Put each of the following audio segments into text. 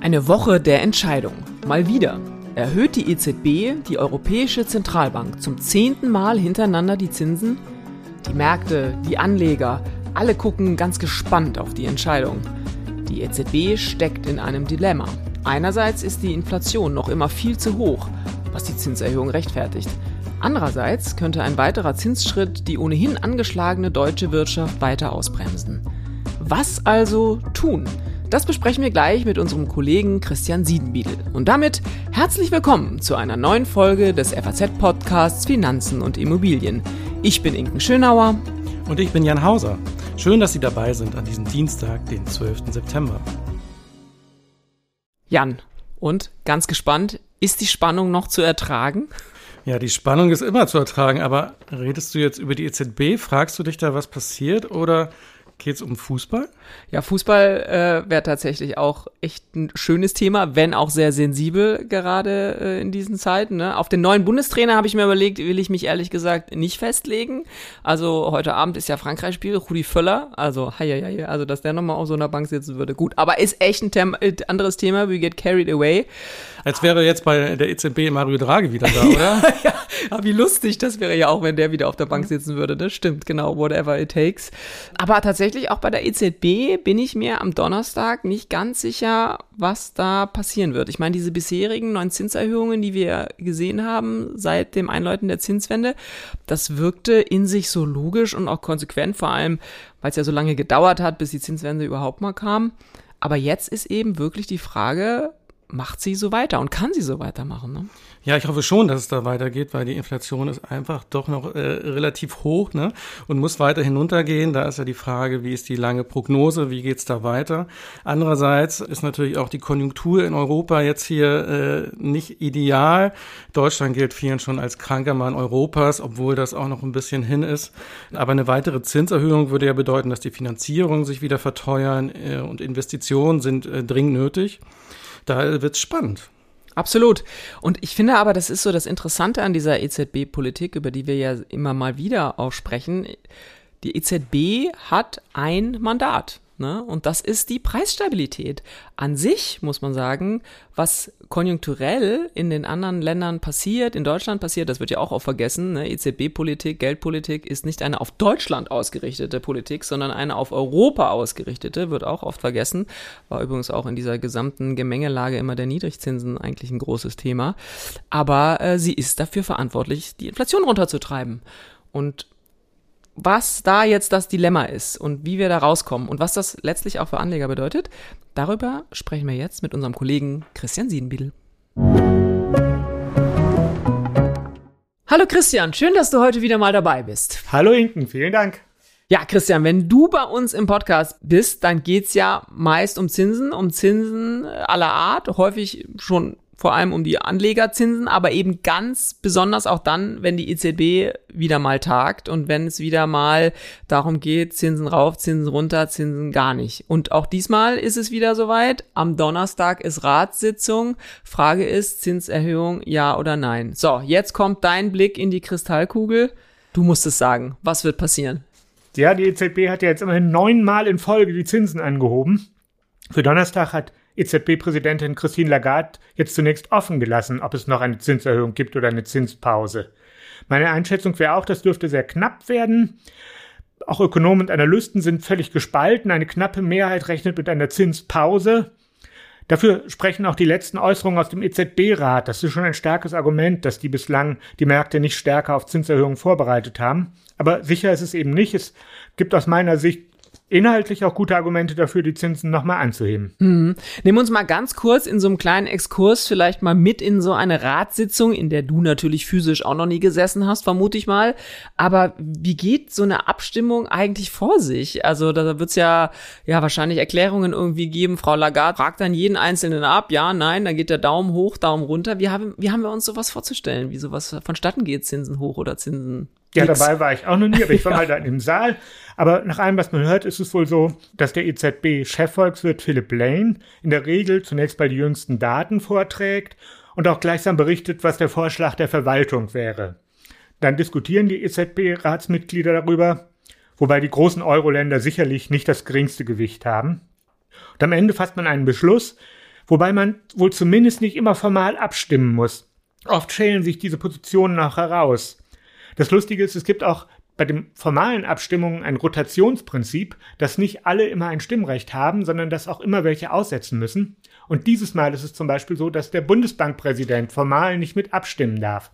Eine Woche der Entscheidung. Mal wieder. Erhöht die EZB, die Europäische Zentralbank, zum zehnten Mal hintereinander die Zinsen? Die Märkte, die Anleger, alle gucken ganz gespannt auf die Entscheidung. Die EZB steckt in einem Dilemma. Einerseits ist die Inflation noch immer viel zu hoch, was die Zinserhöhung rechtfertigt. Andererseits könnte ein weiterer Zinsschritt die ohnehin angeschlagene deutsche Wirtschaft weiter ausbremsen. Was also tun? Das besprechen wir gleich mit unserem Kollegen Christian Siedenbiedel. Und damit herzlich willkommen zu einer neuen Folge des FAZ-Podcasts Finanzen und Immobilien. Ich bin Inken Schönauer. Und ich bin Jan Hauser. Schön, dass Sie dabei sind an diesem Dienstag, den 12. September. Jan, und ganz gespannt, ist die Spannung noch zu ertragen? Ja, die Spannung ist immer zu ertragen, aber redest du jetzt über die EZB? Fragst du dich da, was passiert? Oder Geht es um Fußball? Ja, Fußball äh, wäre tatsächlich auch echt ein schönes Thema, wenn auch sehr sensibel gerade äh, in diesen Zeiten. Ne? Auf den neuen Bundestrainer habe ich mir überlegt, will ich mich ehrlich gesagt nicht festlegen. Also heute Abend ist ja Frankreich-Spiel, Rudi Völler. Also, hei, hei, hei, also dass der nochmal auf so einer Bank sitzen würde. Gut, aber ist echt ein Thema, äh, anderes Thema. We get carried away. Als wäre jetzt bei der EZB Mario Draghi wieder da, oder? ja, ja, wie lustig das wäre ja auch, wenn der wieder auf der Bank sitzen würde. Das stimmt, genau, whatever it takes. Aber tatsächlich auch bei der EZB bin ich mir am Donnerstag nicht ganz sicher, was da passieren wird. Ich meine, diese bisherigen neuen Zinserhöhungen, die wir gesehen haben seit dem Einläuten der Zinswende, das wirkte in sich so logisch und auch konsequent, vor allem, weil es ja so lange gedauert hat, bis die Zinswende überhaupt mal kam. Aber jetzt ist eben wirklich die Frage, macht sie so weiter und kann sie so weitermachen. Ne? Ja, ich hoffe schon, dass es da weitergeht, weil die Inflation ist einfach doch noch äh, relativ hoch ne? und muss weiter hinuntergehen. Da ist ja die Frage, wie ist die lange Prognose, wie geht's da weiter. Andererseits ist natürlich auch die Konjunktur in Europa jetzt hier äh, nicht ideal. Deutschland gilt vielen schon als kranker Mann Europas, obwohl das auch noch ein bisschen hin ist. Aber eine weitere Zinserhöhung würde ja bedeuten, dass die Finanzierungen sich wieder verteuern äh, und Investitionen sind äh, dringend nötig da wird's spannend. Absolut. Und ich finde aber, das ist so das Interessante an dieser EZB-Politik, über die wir ja immer mal wieder aussprechen. Die EZB hat ein Mandat. Ne? Und das ist die Preisstabilität. An sich muss man sagen, was konjunkturell in den anderen Ländern passiert, in Deutschland passiert, das wird ja auch oft vergessen. Ne? EZB-Politik, Geldpolitik ist nicht eine auf Deutschland ausgerichtete Politik, sondern eine auf Europa ausgerichtete, wird auch oft vergessen. War übrigens auch in dieser gesamten Gemengelage immer der Niedrigzinsen eigentlich ein großes Thema. Aber äh, sie ist dafür verantwortlich, die Inflation runterzutreiben. Und was da jetzt das Dilemma ist und wie wir da rauskommen und was das letztlich auch für Anleger bedeutet, darüber sprechen wir jetzt mit unserem Kollegen Christian Siedenbiedel. Hallo Christian, schön, dass du heute wieder mal dabei bist. Hallo Inken, vielen Dank. Ja, Christian, wenn du bei uns im Podcast bist, dann geht's ja meist um Zinsen, um Zinsen aller Art, häufig schon vor allem um die Anlegerzinsen, aber eben ganz besonders auch dann, wenn die EZB wieder mal tagt und wenn es wieder mal darum geht, Zinsen rauf, Zinsen runter, Zinsen gar nicht. Und auch diesmal ist es wieder soweit. Am Donnerstag ist Ratssitzung. Frage ist, Zinserhöhung ja oder nein. So, jetzt kommt dein Blick in die Kristallkugel. Du musst es sagen. Was wird passieren? Ja, die EZB hat ja jetzt immerhin neunmal in Folge die Zinsen angehoben. Für Donnerstag hat EZB-Präsidentin Christine Lagarde jetzt zunächst offen gelassen, ob es noch eine Zinserhöhung gibt oder eine Zinspause. Meine Einschätzung wäre auch, das dürfte sehr knapp werden. Auch Ökonomen und Analysten sind völlig gespalten. Eine knappe Mehrheit rechnet mit einer Zinspause. Dafür sprechen auch die letzten Äußerungen aus dem EZB-Rat. Das ist schon ein starkes Argument, dass die bislang die Märkte nicht stärker auf Zinserhöhungen vorbereitet haben. Aber sicher ist es eben nicht. Es gibt aus meiner Sicht inhaltlich auch gute Argumente dafür, die Zinsen nochmal anzuheben. Nehmen wir uns mal ganz kurz in so einem kleinen Exkurs vielleicht mal mit in so eine Ratssitzung, in der du natürlich physisch auch noch nie gesessen hast, vermute ich mal. Aber wie geht so eine Abstimmung eigentlich vor sich? Also da wird's ja, ja wahrscheinlich Erklärungen irgendwie geben. Frau Lagarde fragt dann jeden Einzelnen ab, ja, nein, dann geht der Daumen hoch, Daumen runter. Wie haben, wie haben wir uns sowas vorzustellen? Wie sowas vonstatten geht, Zinsen hoch oder Zinsen ja, dabei war ich auch noch nie, aber ich war mal da im Saal. Aber nach allem, was man hört, ist es wohl so, dass der EZB-Chefvolkswirt Philipp Lane in der Regel zunächst mal die jüngsten Daten vorträgt und auch gleichsam berichtet, was der Vorschlag der Verwaltung wäre. Dann diskutieren die EZB-Ratsmitglieder darüber, wobei die großen Euro-Länder sicherlich nicht das geringste Gewicht haben. Und am Ende fasst man einen Beschluss, wobei man wohl zumindest nicht immer formal abstimmen muss. Oft schälen sich diese Positionen auch heraus. Das Lustige ist, es gibt auch bei den formalen Abstimmungen ein Rotationsprinzip, dass nicht alle immer ein Stimmrecht haben, sondern dass auch immer welche aussetzen müssen. Und dieses Mal ist es zum Beispiel so, dass der Bundesbankpräsident formal nicht mit abstimmen darf.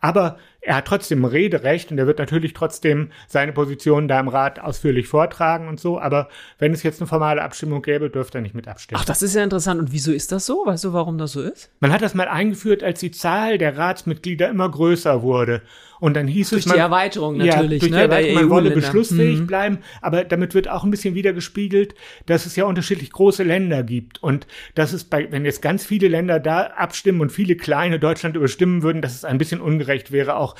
Aber er hat trotzdem Rederecht und er wird natürlich trotzdem seine Position da im Rat ausführlich vortragen und so. Aber wenn es jetzt eine formale Abstimmung gäbe, dürfte er nicht mit abstimmen. Ach, das ist ja interessant. Und wieso ist das so? Weißt du, warum das so ist? Man hat das mal eingeführt, als die Zahl der Ratsmitglieder immer größer wurde. Und dann hieß durch es, man, die Erweiterung natürlich, ja, durch ne, die Erweiterung, man wolle EU-Länder. beschlussfähig Mhm. bleiben, aber damit wird auch ein bisschen wieder gespiegelt, dass es ja unterschiedlich große Länder gibt und dass es bei, wenn jetzt ganz viele Länder da abstimmen und viele kleine Deutschland überstimmen würden, dass es ein bisschen ungerecht wäre, auch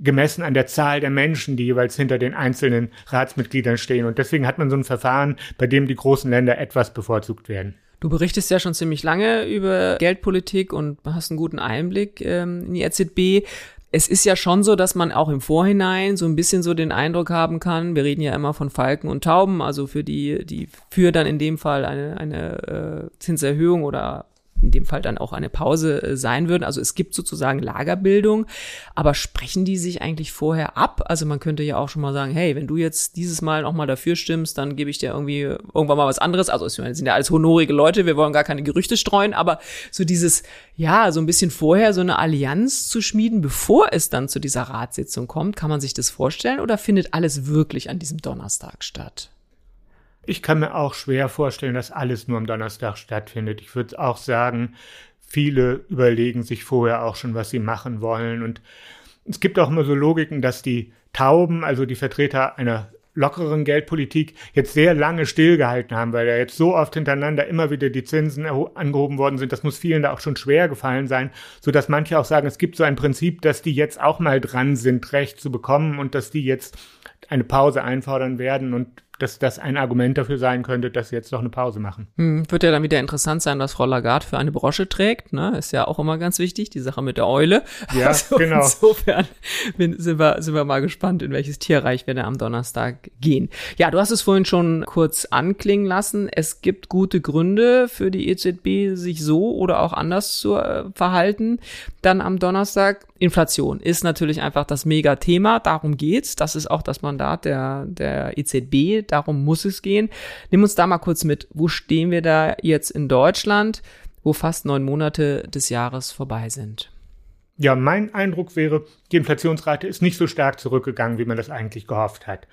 gemessen an der Zahl der Menschen, die jeweils hinter den einzelnen Ratsmitgliedern stehen. Und deswegen hat man so ein Verfahren, bei dem die großen Länder etwas bevorzugt werden. Du berichtest ja schon ziemlich lange über Geldpolitik und hast einen guten Einblick ähm, in die EZB. Es ist ja schon so, dass man auch im Vorhinein so ein bisschen so den Eindruck haben kann, wir reden ja immer von Falken und Tauben, also für die, die für dann in dem Fall eine, eine äh, Zinserhöhung oder in dem Fall dann auch eine Pause äh, sein würden. Also es gibt sozusagen Lagerbildung, aber sprechen die sich eigentlich vorher ab? Also man könnte ja auch schon mal sagen, hey, wenn du jetzt dieses Mal noch mal dafür stimmst, dann gebe ich dir irgendwie irgendwann mal was anderes. Also es sind ja alles honorige Leute, wir wollen gar keine Gerüchte streuen, aber so dieses, ja, so ein bisschen vorher so eine Allianz zu schmieden, bevor es dann zu dieser Ratssitzung kommt, kann man sich das vorstellen oder findet alles wirklich an diesem Donnerstag statt? Ich kann mir auch schwer vorstellen, dass alles nur am Donnerstag stattfindet. Ich würde auch sagen, viele überlegen sich vorher auch schon, was sie machen wollen. Und es gibt auch immer so Logiken, dass die Tauben, also die Vertreter einer lockeren Geldpolitik, jetzt sehr lange stillgehalten haben, weil ja jetzt so oft hintereinander immer wieder die Zinsen angehoben worden sind. Das muss vielen da auch schon schwer gefallen sein, so dass manche auch sagen, es gibt so ein Prinzip, dass die jetzt auch mal dran sind, Recht zu bekommen und dass die jetzt eine Pause einfordern werden und dass das ein Argument dafür sein könnte, dass sie jetzt noch eine Pause machen. Hm, wird ja dann wieder interessant sein, was Frau Lagarde für eine Brosche trägt. Ne? Ist ja auch immer ganz wichtig, die Sache mit der Eule. Ja, also genau. Insofern bin, sind, wir, sind wir mal gespannt, in welches Tierreich wir da am Donnerstag gehen. Ja, du hast es vorhin schon kurz anklingen lassen. Es gibt gute Gründe für die EZB, sich so oder auch anders zu äh, verhalten. Dann am Donnerstag. Inflation ist natürlich einfach das Mega-Thema. Darum geht's. Das ist auch das Mandat der, der EZB. Darum muss es gehen. Nimm uns da mal kurz mit. Wo stehen wir da jetzt in Deutschland, wo fast neun Monate des Jahres vorbei sind? Ja, mein Eindruck wäre, die Inflationsrate ist nicht so stark zurückgegangen, wie man das eigentlich gehofft hat.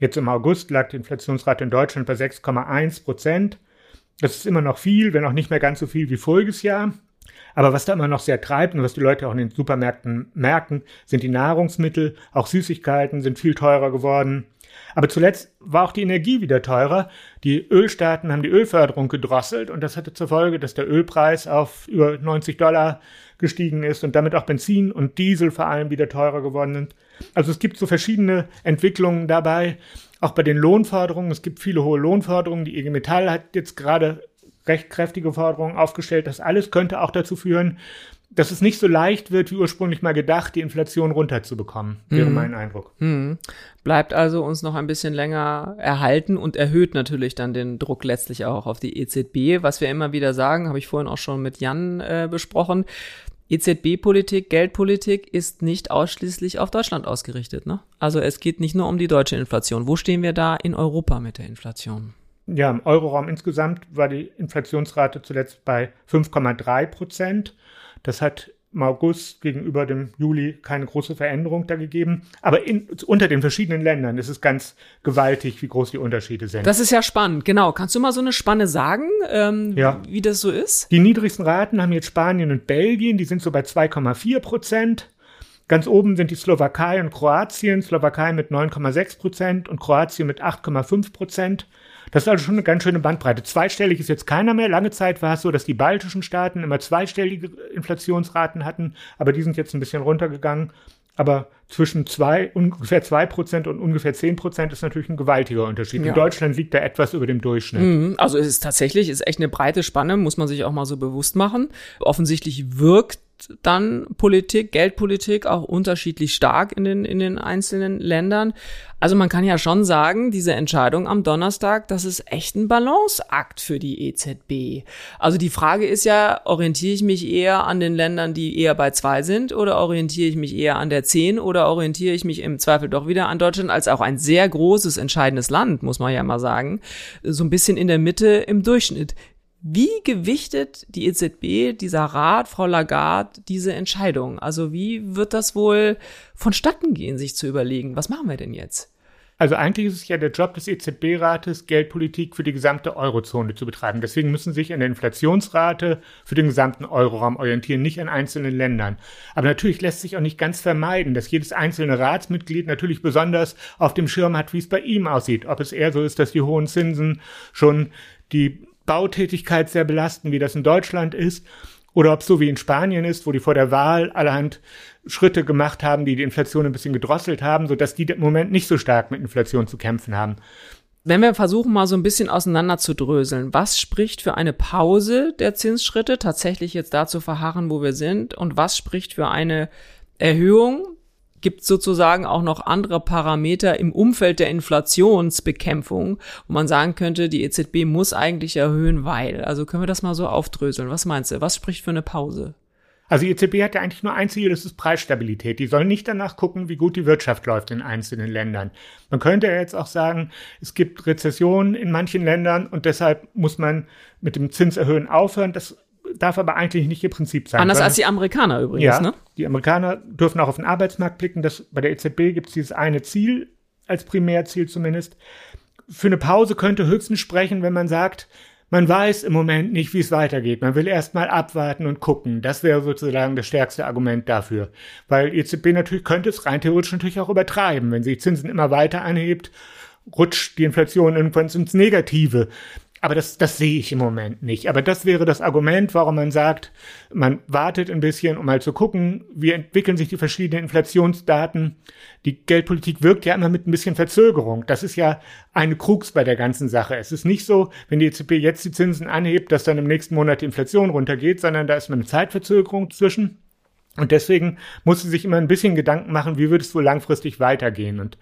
Jetzt im August lag die Inflationsrate in Deutschland bei 6,1 Prozent. Das ist immer noch viel, wenn auch nicht mehr ganz so viel wie voriges Jahr. Aber was da immer noch sehr treibt und was die Leute auch in den Supermärkten merken, sind die Nahrungsmittel, auch Süßigkeiten sind viel teurer geworden. Aber zuletzt war auch die Energie wieder teurer. Die Ölstaaten haben die Ölförderung gedrosselt und das hatte zur Folge, dass der Ölpreis auf über 90 Dollar gestiegen ist und damit auch Benzin und Diesel vor allem wieder teurer geworden sind. Also es gibt so verschiedene Entwicklungen dabei. Auch bei den Lohnforderungen. Es gibt viele hohe Lohnforderungen. Die IG Metall hat jetzt gerade recht kräftige Forderungen aufgestellt. Das alles könnte auch dazu führen, dass es nicht so leicht wird, wie ursprünglich mal gedacht, die Inflation runterzubekommen, wäre Mhm. mein Eindruck. Hm. Bleibt also uns noch ein bisschen länger erhalten und erhöht natürlich dann den Druck letztlich auch auf die EZB. Was wir immer wieder sagen, habe ich vorhin auch schon mit Jan äh, besprochen. EZB-Politik, Geldpolitik ist nicht ausschließlich auf Deutschland ausgerichtet. Ne? Also es geht nicht nur um die deutsche Inflation. Wo stehen wir da in Europa mit der Inflation? Ja, im Euroraum insgesamt war die Inflationsrate zuletzt bei 5,3 Prozent. Das hat im August gegenüber dem Juli keine große Veränderung da gegeben. Aber in, unter den verschiedenen Ländern ist es ganz gewaltig, wie groß die Unterschiede sind. Das ist ja spannend, genau. Kannst du mal so eine Spanne sagen, ähm, Ja. wie das so ist? Die niedrigsten Raten haben jetzt Spanien und Belgien, die sind so bei 2,4 Prozent. Ganz oben sind die Slowakei und Kroatien, Slowakei mit 9,6 Prozent und Kroatien mit 8,5 Prozent. Das ist also schon eine ganz schöne Bandbreite. Zweistellig ist jetzt keiner mehr. Lange Zeit war es so, dass die baltischen Staaten immer zweistellige Inflationsraten hatten, aber die sind jetzt ein bisschen runtergegangen. Aber zwischen zwei, ungefähr zwei Prozent und ungefähr zehn Prozent ist natürlich ein gewaltiger Unterschied. Ja. In Deutschland liegt da etwas über dem Durchschnitt. Mhm, Also es ist tatsächlich, ist echt eine breite Spanne, muss man sich auch mal so bewusst machen. Offensichtlich wirkt dann Politik, Geldpolitik auch unterschiedlich stark in den, in den einzelnen Ländern. Also man kann ja schon sagen, diese Entscheidung am Donnerstag, das ist echt ein Balanceakt für die EZB. Also die Frage ist ja, orientiere ich mich eher an den Ländern, die eher bei zwei sind oder orientiere ich mich eher an der zehn oder orientiere ich mich im Zweifel doch wieder an Deutschland als auch ein sehr großes, entscheidendes Land, muss man ja mal sagen, so ein bisschen in der Mitte im Durchschnitt. Wie gewichtet die EZB, dieser Rat, Frau Lagarde, diese Entscheidung? Also wie wird das wohl vonstatten gehen, sich zu überlegen, was machen wir denn jetzt? Also eigentlich ist es ja der Job des EZB-Rates, Geldpolitik für die gesamte Eurozone zu betreiben. Deswegen müssen sie sich an der Inflationsrate für den gesamten Euroraum orientieren, nicht an einzelnen Ländern. Aber natürlich lässt sich auch nicht ganz vermeiden, dass jedes einzelne Ratsmitglied natürlich besonders auf dem Schirm hat, wie es bei ihm aussieht. Ob es eher so ist, dass die hohen Zinsen schon die Bautätigkeit sehr belasten, wie das in Deutschland ist, oder ob es so wie in Spanien ist, wo die vor der Wahl allerhand Schritte gemacht haben, die die Inflation ein bisschen gedrosselt haben, sodass die im Moment nicht so stark mit Inflation zu kämpfen haben. Wenn wir versuchen, mal so ein bisschen auseinander zu dröseln, was spricht für eine Pause der Zinsschritte, tatsächlich jetzt da zu verharren, wo wir sind, und was spricht für eine Erhöhung gibt sozusagen auch noch andere Parameter im Umfeld der Inflationsbekämpfung, wo man sagen könnte, die EZB muss eigentlich erhöhen, weil. Also können wir das mal so aufdröseln. Was meinst du? Was spricht für eine Pause? Also die EZB hat ja eigentlich nur ein Ziel, das ist Preisstabilität. Die sollen nicht danach gucken, wie gut die Wirtschaft läuft in einzelnen Ländern. Man könnte ja jetzt auch sagen, es gibt Rezessionen in manchen Ländern und deshalb muss man mit dem Zinserhöhen aufhören. Das darf aber eigentlich nicht ihr Prinzip sein. Anders als die Amerikaner übrigens, ja, ne? Die Amerikaner dürfen auch auf den Arbeitsmarkt blicken. Das, bei der EZB gibt es dieses eine Ziel, als Primärziel zumindest. Für eine Pause könnte höchstens sprechen, wenn man sagt, man weiß im Moment nicht, wie es weitergeht. Man will erst mal abwarten und gucken. Das wäre sozusagen das stärkste Argument dafür. Weil EZB natürlich könnte es rein theoretisch natürlich auch übertreiben. Wenn sie Zinsen immer weiter anhebt, rutscht die Inflation irgendwann ins Negative. Aber das, das sehe ich im Moment nicht. Aber das wäre das Argument, warum man sagt, man wartet ein bisschen, um mal zu gucken, wie entwickeln sich die verschiedenen Inflationsdaten. Die Geldpolitik wirkt ja immer mit ein bisschen Verzögerung. Das ist ja eine Krux bei der ganzen Sache. Es ist nicht so, wenn die EZB jetzt die Zinsen anhebt, dass dann im nächsten Monat die Inflation runtergeht, sondern da ist immer eine Zeitverzögerung zwischen. Und deswegen muss sie sich immer ein bisschen Gedanken machen, wie wird es wohl langfristig weitergehen. Und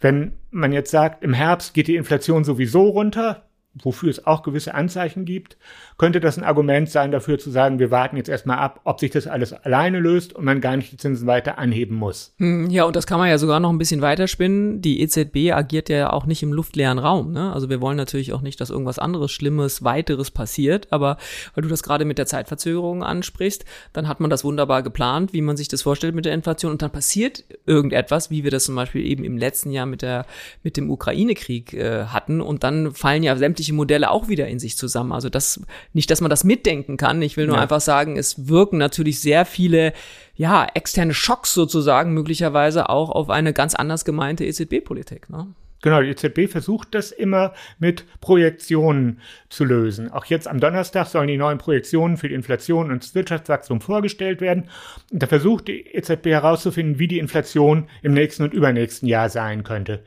wenn man jetzt sagt, im Herbst geht die Inflation sowieso runter, wofür es auch gewisse Anzeichen gibt, könnte das ein Argument sein dafür zu sagen, wir warten jetzt erstmal ab, ob sich das alles alleine löst und man gar nicht die Zinsen weiter anheben muss. Hm, ja, und das kann man ja sogar noch ein bisschen weiterspinnen. Die EZB agiert ja auch nicht im luftleeren Raum. Ne? Also wir wollen natürlich auch nicht, dass irgendwas anderes Schlimmes, weiteres passiert. Aber weil du das gerade mit der Zeitverzögerung ansprichst, dann hat man das wunderbar geplant, wie man sich das vorstellt mit der Inflation. Und dann passiert irgendetwas, wie wir das zum Beispiel eben im letzten Jahr mit der mit dem Ukraine-Krieg äh, hatten. Und dann fallen ja sämtliche Modelle auch wieder in sich zusammen. Also das nicht, dass man das mitdenken kann. Ich will nur ja. einfach sagen, es wirken natürlich sehr viele, ja, externe Schocks sozusagen möglicherweise auch auf eine ganz anders gemeinte EZB-Politik. Ne? Genau, die EZB versucht das immer mit Projektionen zu lösen. Auch jetzt am Donnerstag sollen die neuen Projektionen für die Inflation und das Wirtschaftswachstum vorgestellt werden. Und da versucht die EZB herauszufinden, wie die Inflation im nächsten und übernächsten Jahr sein könnte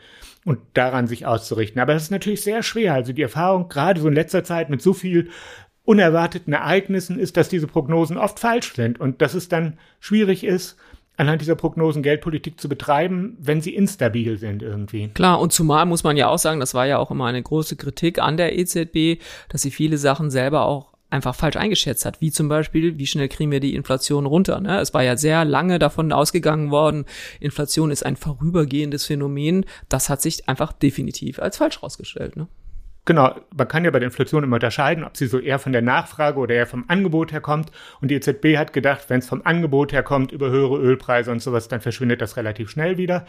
und daran sich auszurichten. Aber das ist natürlich sehr schwer. Also die Erfahrung gerade so in letzter Zeit mit so viel unerwarteten Ereignissen ist, dass diese Prognosen oft falsch sind und dass es dann schwierig ist, anhand dieser Prognosen Geldpolitik zu betreiben, wenn sie instabil sind irgendwie. Klar, und zumal muss man ja auch sagen, das war ja auch immer eine große Kritik an der EZB, dass sie viele Sachen selber auch einfach falsch eingeschätzt hat, wie zum Beispiel, wie schnell kriegen wir die Inflation runter. Ne? Es war ja sehr lange davon ausgegangen worden, Inflation ist ein vorübergehendes Phänomen. Das hat sich einfach definitiv als falsch rausgestellt. Ne? Genau, man kann ja bei der Inflation immer unterscheiden, ob sie so eher von der Nachfrage oder eher vom Angebot herkommt. Und die EZB hat gedacht, wenn es vom Angebot herkommt über höhere Ölpreise und sowas, dann verschwindet das relativ schnell wieder.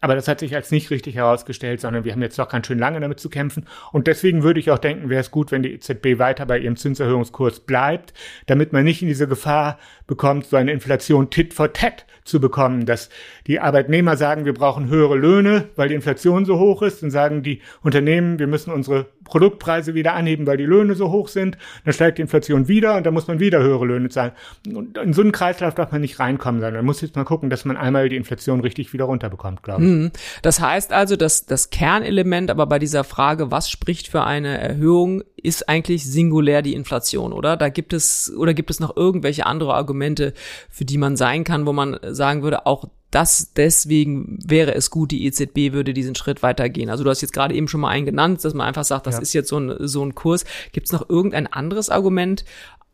Aber das hat sich als nicht richtig herausgestellt, sondern wir haben jetzt doch ganz schön lange damit zu kämpfen. Und deswegen würde ich auch denken, wäre es gut, wenn die EZB weiter bei ihrem Zinserhöhungskurs bleibt, damit man nicht in diese Gefahr bekommt, so eine Inflation tit for tat zu bekommen, dass die Arbeitnehmer sagen, wir brauchen höhere Löhne, weil die Inflation so hoch ist, dann sagen die Unternehmen, wir müssen unsere Produktpreise wieder anheben, weil die Löhne so hoch sind, dann steigt die Inflation wieder und dann muss man wieder höhere Löhne zahlen. Und in so einen Kreislauf darf man nicht reinkommen, sondern man muss jetzt mal gucken, dass man einmal die Inflation richtig wieder runterbekommt, glaube ich. Mhm. Das heißt also, dass das Kernelement aber bei dieser Frage, was spricht für eine Erhöhung, ist eigentlich singulär die Inflation, oder? Da gibt es, oder gibt es noch irgendwelche andere Argumente, für die man sein kann, wo man sagen würde, auch das deswegen wäre es gut, die EZB würde diesen Schritt weitergehen. Also du hast jetzt gerade eben schon mal einen genannt, dass man einfach sagt, das ja. ist jetzt so ein, so ein Kurs. Gibt es noch irgendein anderes Argument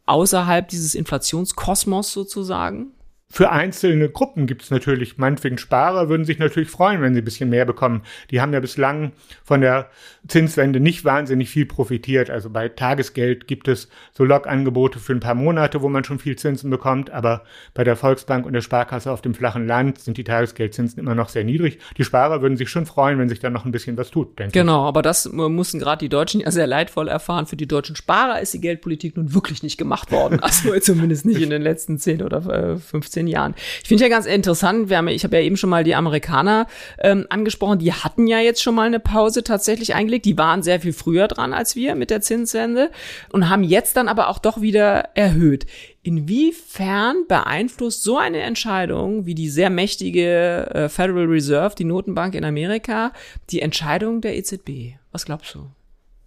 außerhalb dieses Inflationskosmos sozusagen? Für einzelne Gruppen gibt es natürlich, meinetwegen Sparer würden sich natürlich freuen, wenn sie ein bisschen mehr bekommen. Die haben ja bislang von der Zinswende nicht wahnsinnig viel profitiert. Also bei Tagesgeld gibt es so Logangebote für ein paar Monate, wo man schon viel Zinsen bekommt, aber bei der Volksbank und der Sparkasse auf dem flachen Land sind die Tagesgeldzinsen immer noch sehr niedrig. Die Sparer würden sich schon freuen, wenn sich dann noch ein bisschen was tut, denke genau, ich. aber das mussten gerade die Deutschen ja sehr leidvoll erfahren. Für die deutschen Sparer ist die Geldpolitik nun wirklich nicht gemacht worden. Also zumindest nicht in den letzten 10 oder 15 15 Jahren. Ich finde ja ganz interessant, wir haben, ich habe ja eben schon mal die Amerikaner ähm, angesprochen, die hatten ja jetzt schon mal eine Pause tatsächlich eingelegt. Die waren sehr viel früher dran als wir mit der Zinswende und haben jetzt dann aber auch doch wieder erhöht. Inwiefern beeinflusst so eine Entscheidung wie die sehr mächtige äh, Federal Reserve, die Notenbank in Amerika, die Entscheidung der EZB? Was glaubst du?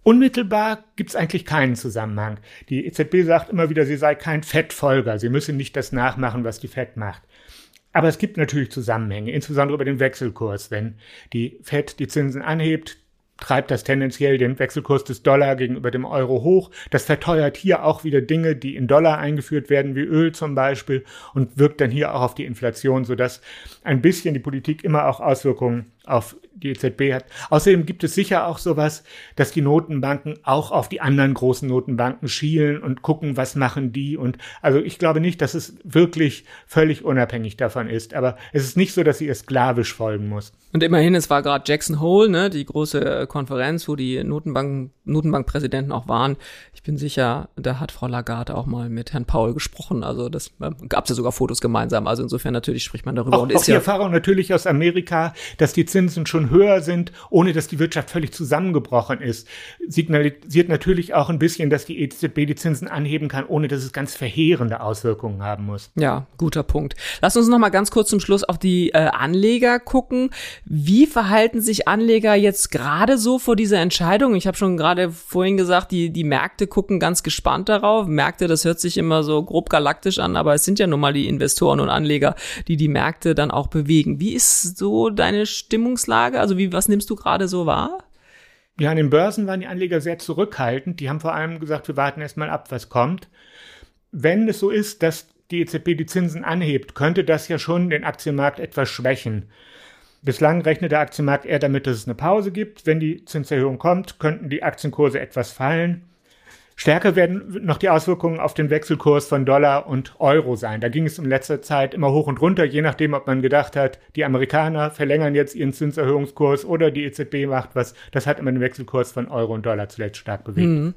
Unmittelbar gibt es eigentlich keinen Zusammenhang. Die EZB sagt immer wieder, sie sei kein Fettfolger, sie müsse nicht das nachmachen, was die Fed macht. Aber es gibt natürlich Zusammenhänge, insbesondere über den Wechselkurs. Wenn die Fed die Zinsen anhebt, treibt das tendenziell den Wechselkurs des Dollar gegenüber dem Euro hoch. Das verteuert hier auch wieder Dinge, die in Dollar eingeführt werden, wie Öl zum Beispiel, und wirkt dann hier auch auf die Inflation, sodass ein bisschen die Politik immer auch Auswirkungen auf die EZB hat. Außerdem gibt es sicher auch sowas, dass die Notenbanken auch auf die anderen großen Notenbanken schielen und gucken, was machen die. Und also ich glaube nicht, dass es wirklich völlig unabhängig davon ist. Aber es ist nicht so, dass sie ihr sklavisch folgen muss. Und immerhin, es war gerade Jackson Hole, ne, die große äh, Konferenz, wo die Notenbanken, Notenbankpräsidenten auch waren. Ich bin sicher, da hat Frau Lagarde auch mal mit Herrn Paul gesprochen. Also das äh, gab es ja sogar Fotos gemeinsam. Also insofern natürlich spricht man darüber. Auch, und ist auch die ja Erfahrung natürlich aus Amerika, dass die Zinsen schon höher sind, ohne dass die Wirtschaft völlig zusammengebrochen ist. Signalisiert natürlich auch ein bisschen, dass die EZB die Zinsen anheben kann, ohne dass es ganz verheerende Auswirkungen haben muss. Ja, guter Punkt. Lass uns noch mal ganz kurz zum Schluss auf die äh, Anleger gucken. Wie verhalten sich Anleger jetzt gerade so vor dieser Entscheidung? Ich habe schon gerade vorhin gesagt, die, die Märkte gucken ganz gespannt darauf. Märkte, das hört sich immer so grob galaktisch an, aber es sind ja nun mal die Investoren und Anleger, die die Märkte dann auch bewegen. Wie ist so deine Stimmungslage? Also wie, was nimmst du gerade so wahr? Ja, an den Börsen waren die Anleger sehr zurückhaltend. Die haben vor allem gesagt, wir warten erstmal ab, was kommt. Wenn es so ist, dass die EZB die Zinsen anhebt, könnte das ja schon den Aktienmarkt etwas schwächen. Bislang rechnet der Aktienmarkt eher damit, dass es eine Pause gibt. Wenn die Zinserhöhung kommt, könnten die Aktienkurse etwas fallen. Stärker werden noch die Auswirkungen auf den Wechselkurs von Dollar und Euro sein. Da ging es in letzter Zeit immer hoch und runter, je nachdem, ob man gedacht hat, die Amerikaner verlängern jetzt ihren Zinserhöhungskurs oder die EZB macht was. Das hat immer den Wechselkurs von Euro und Dollar zuletzt stark bewegt. Mhm.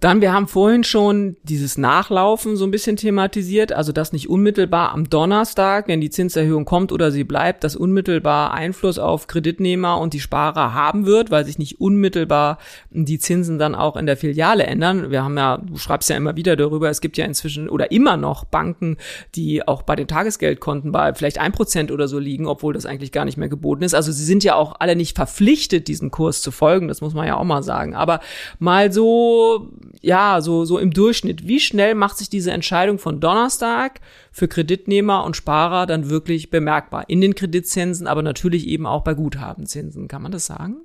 Dann, wir haben vorhin schon dieses Nachlaufen so ein bisschen thematisiert, also dass nicht unmittelbar am Donnerstag, wenn die Zinserhöhung kommt oder sie bleibt, das unmittelbar Einfluss auf Kreditnehmer und die Sparer haben wird, weil sich nicht unmittelbar die Zinsen dann auch in der Filiale ändern. Wir haben ja, du schreibst ja immer wieder darüber, es gibt ja inzwischen oder immer noch Banken, die auch bei den Tagesgeldkonten bei vielleicht ein Prozent oder so liegen, obwohl das eigentlich gar nicht mehr geboten ist. Also sie sind ja auch alle nicht verpflichtet, diesen Kurs zu folgen, das muss man ja auch mal sagen. Aber mal so ja, so, so im Durchschnitt, wie schnell macht sich diese Entscheidung von Donnerstag für Kreditnehmer und Sparer dann wirklich bemerkbar? In den Kreditzinsen, aber natürlich eben auch bei Guthabenzinsen. Kann man das sagen?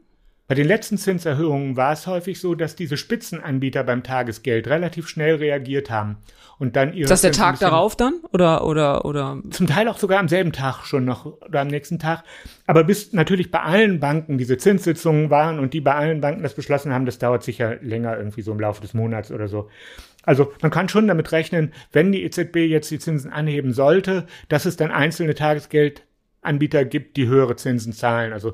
Bei den letzten Zinserhöhungen war es häufig so, dass diese Spitzenanbieter beim Tagesgeld relativ schnell reagiert haben und dann ihre. Ist das der Tag darauf dann oder oder oder? Zum Teil auch sogar am selben Tag schon noch oder am nächsten Tag. Aber bis natürlich bei allen Banken diese Zinssitzungen waren und die bei allen Banken das beschlossen haben, das dauert sicher länger irgendwie so im Laufe des Monats oder so. Also man kann schon damit rechnen, wenn die EZB jetzt die Zinsen anheben sollte, dass es dann einzelne Tagesgeldanbieter gibt, die höhere Zinsen zahlen. Also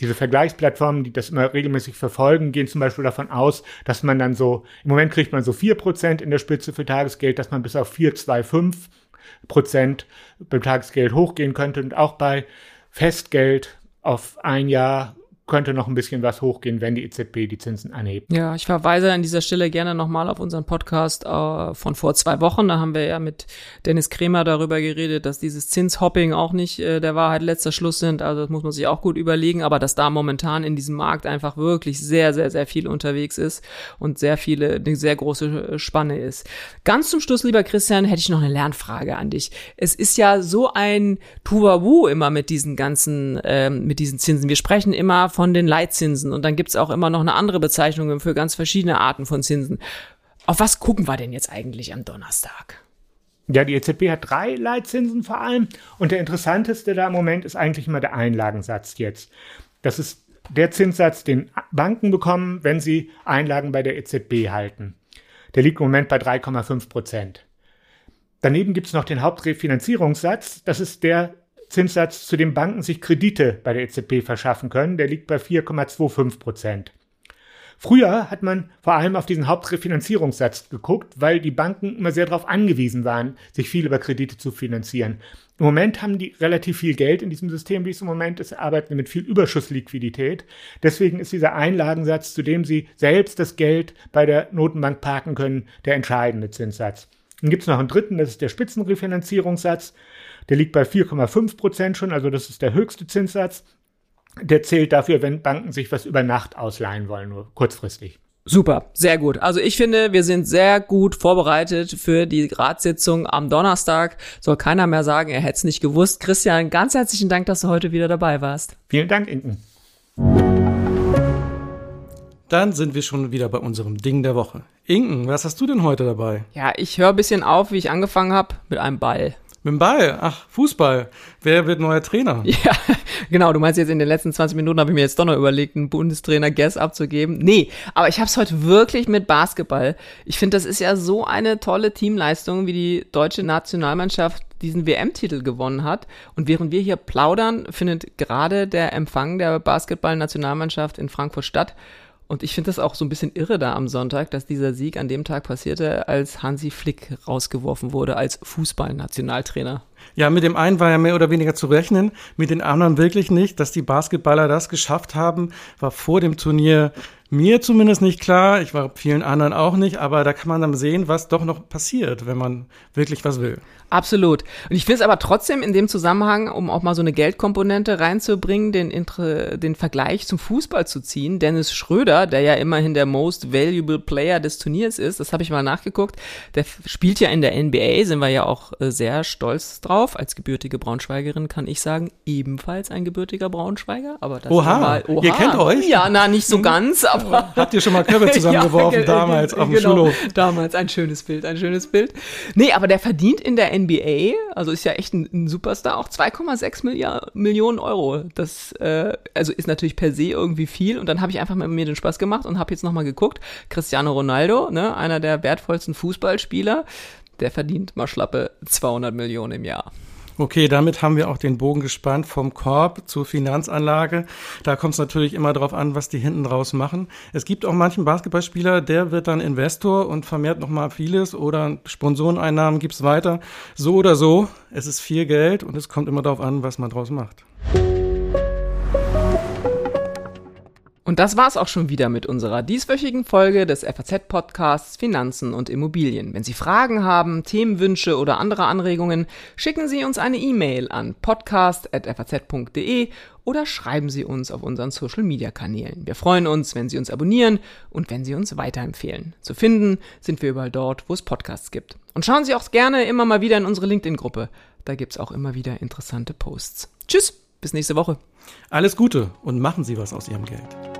diese Vergleichsplattformen, die das immer regelmäßig verfolgen, gehen zum Beispiel davon aus, dass man dann so, im Moment kriegt man so vier Prozent in der Spitze für Tagesgeld, dass man bis auf 4,25 Prozent beim Tagesgeld hochgehen könnte und auch bei Festgeld auf ein Jahr könnte noch ein bisschen was hochgehen, wenn die EZB die Zinsen anhebt. Ja, ich verweise an dieser Stelle gerne nochmal auf unseren Podcast äh, von vor zwei Wochen. Da haben wir ja mit Dennis Kremer darüber geredet, dass dieses Zinshopping auch nicht äh, der Wahrheit letzter Schluss sind. Also das muss man sich auch gut überlegen, aber dass da momentan in diesem Markt einfach wirklich sehr, sehr, sehr viel unterwegs ist und sehr viele, eine sehr große Spanne ist. Ganz zum Schluss, lieber Christian, hätte ich noch eine Lernfrage an dich. Es ist ja so ein Tuvawu immer mit diesen ganzen, ähm, mit diesen Zinsen. Wir sprechen immer von von den Leitzinsen und dann gibt's auch immer noch eine andere Bezeichnung für ganz verschiedene Arten von Zinsen. Auf was gucken wir denn jetzt eigentlich am Donnerstag? Ja, die EZB hat drei Leitzinsen vor allem und der interessanteste da im Moment ist eigentlich immer der Einlagensatz jetzt. Das ist der Zinssatz, den Banken bekommen, wenn sie Einlagen bei der EZB halten. Der liegt im Moment bei 3,5 Prozent. Daneben gibt es noch den Hauptrefinanzierungssatz. Das ist der Zinssatz, zu dem Banken sich Kredite bei der EZB verschaffen können. Der liegt bei 4,25 Prozent. Früher hat man vor allem auf diesen Hauptrefinanzierungssatz geguckt, weil die Banken immer sehr darauf angewiesen waren, sich viel über Kredite zu finanzieren. Im Moment haben die relativ viel Geld in diesem System, wie es im Moment ist, arbeiten mit viel Überschussliquidität. Deswegen ist dieser Einlagensatz, zu dem sie selbst das Geld bei der Notenbank parken können, der entscheidende Zinssatz. Dann gibt es noch einen dritten, das ist der Spitzenrefinanzierungssatz. Der liegt bei 4,5 Prozent schon, also das ist der höchste Zinssatz. Der zählt dafür, wenn Banken sich was über Nacht ausleihen wollen, nur kurzfristig. Super, sehr gut. Also ich finde, wir sind sehr gut vorbereitet für die Ratssitzung am Donnerstag. Soll keiner mehr sagen, er hätte es nicht gewusst. Christian, ganz herzlichen Dank, dass du heute wieder dabei warst. Vielen Dank, Inken. Dann sind wir schon wieder bei unserem Ding der Woche. Inken, was hast du denn heute dabei? Ja, ich höre ein bisschen auf, wie ich angefangen habe, mit einem Ball. Mit dem Ball. Ach, Fußball. Wer wird neuer Trainer? Ja, genau. Du meinst jetzt in den letzten 20 Minuten habe ich mir jetzt doch noch überlegt, einen Bundestrainer-Guess abzugeben. Nee, aber ich habe es heute wirklich mit Basketball. Ich finde, das ist ja so eine tolle Teamleistung, wie die deutsche Nationalmannschaft diesen WM-Titel gewonnen hat. Und während wir hier plaudern, findet gerade der Empfang der Basketball-Nationalmannschaft in Frankfurt statt. Und ich finde das auch so ein bisschen irre da am Sonntag, dass dieser Sieg an dem Tag passierte, als Hansi Flick rausgeworfen wurde als Fußballnationaltrainer. Ja, mit dem einen war ja mehr oder weniger zu rechnen, mit den anderen wirklich nicht. Dass die Basketballer das geschafft haben, war vor dem Turnier mir zumindest nicht klar. Ich war vielen anderen auch nicht, aber da kann man dann sehen, was doch noch passiert, wenn man wirklich was will. Absolut. Und ich finde es aber trotzdem in dem Zusammenhang, um auch mal so eine Geldkomponente reinzubringen, den, den Vergleich zum Fußball zu ziehen. Dennis Schröder, der ja immerhin der most valuable Player des Turniers ist, das habe ich mal nachgeguckt, der spielt ja in der NBA, sind wir ja auch äh, sehr stolz drauf. Als gebürtige Braunschweigerin kann ich sagen, ebenfalls ein gebürtiger Braunschweiger. Aber das oha, mal, oha. ihr kennt euch? Ja, na, nicht so ganz, aber... Habt ihr schon mal Körbe zusammengeworfen ja, damals auf dem genau, Schulhof? Damals, ein schönes Bild, ein schönes Bild. Nee, aber der verdient in der NBA, also ist ja echt ein, ein Superstar, auch 2,6 Millionen Euro. Das äh, also ist natürlich per se irgendwie viel. Und dann habe ich einfach mit mir den Spaß gemacht und habe jetzt nochmal geguckt. Cristiano Ronaldo, ne, einer der wertvollsten Fußballspieler, der verdient mal schlappe 200 Millionen im Jahr. Okay, damit haben wir auch den Bogen gespannt vom Korb zur Finanzanlage. Da kommt es natürlich immer darauf an, was die hinten draus machen. Es gibt auch manchen Basketballspieler, der wird dann Investor und vermehrt nochmal vieles oder Sponsoreneinnahmen gibt's weiter. So oder so, es ist viel Geld und es kommt immer darauf an, was man draus macht. Und das war's auch schon wieder mit unserer dieswöchigen Folge des FAZ-Podcasts Finanzen und Immobilien. Wenn Sie Fragen haben, Themenwünsche oder andere Anregungen, schicken Sie uns eine E-Mail an podcast.faz.de oder schreiben Sie uns auf unseren Social-Media-Kanälen. Wir freuen uns, wenn Sie uns abonnieren und wenn Sie uns weiterempfehlen. Zu finden sind wir überall dort, wo es Podcasts gibt. Und schauen Sie auch gerne immer mal wieder in unsere LinkedIn-Gruppe. Da gibt's auch immer wieder interessante Posts. Tschüss, bis nächste Woche. Alles Gute und machen Sie was aus Ihrem Geld.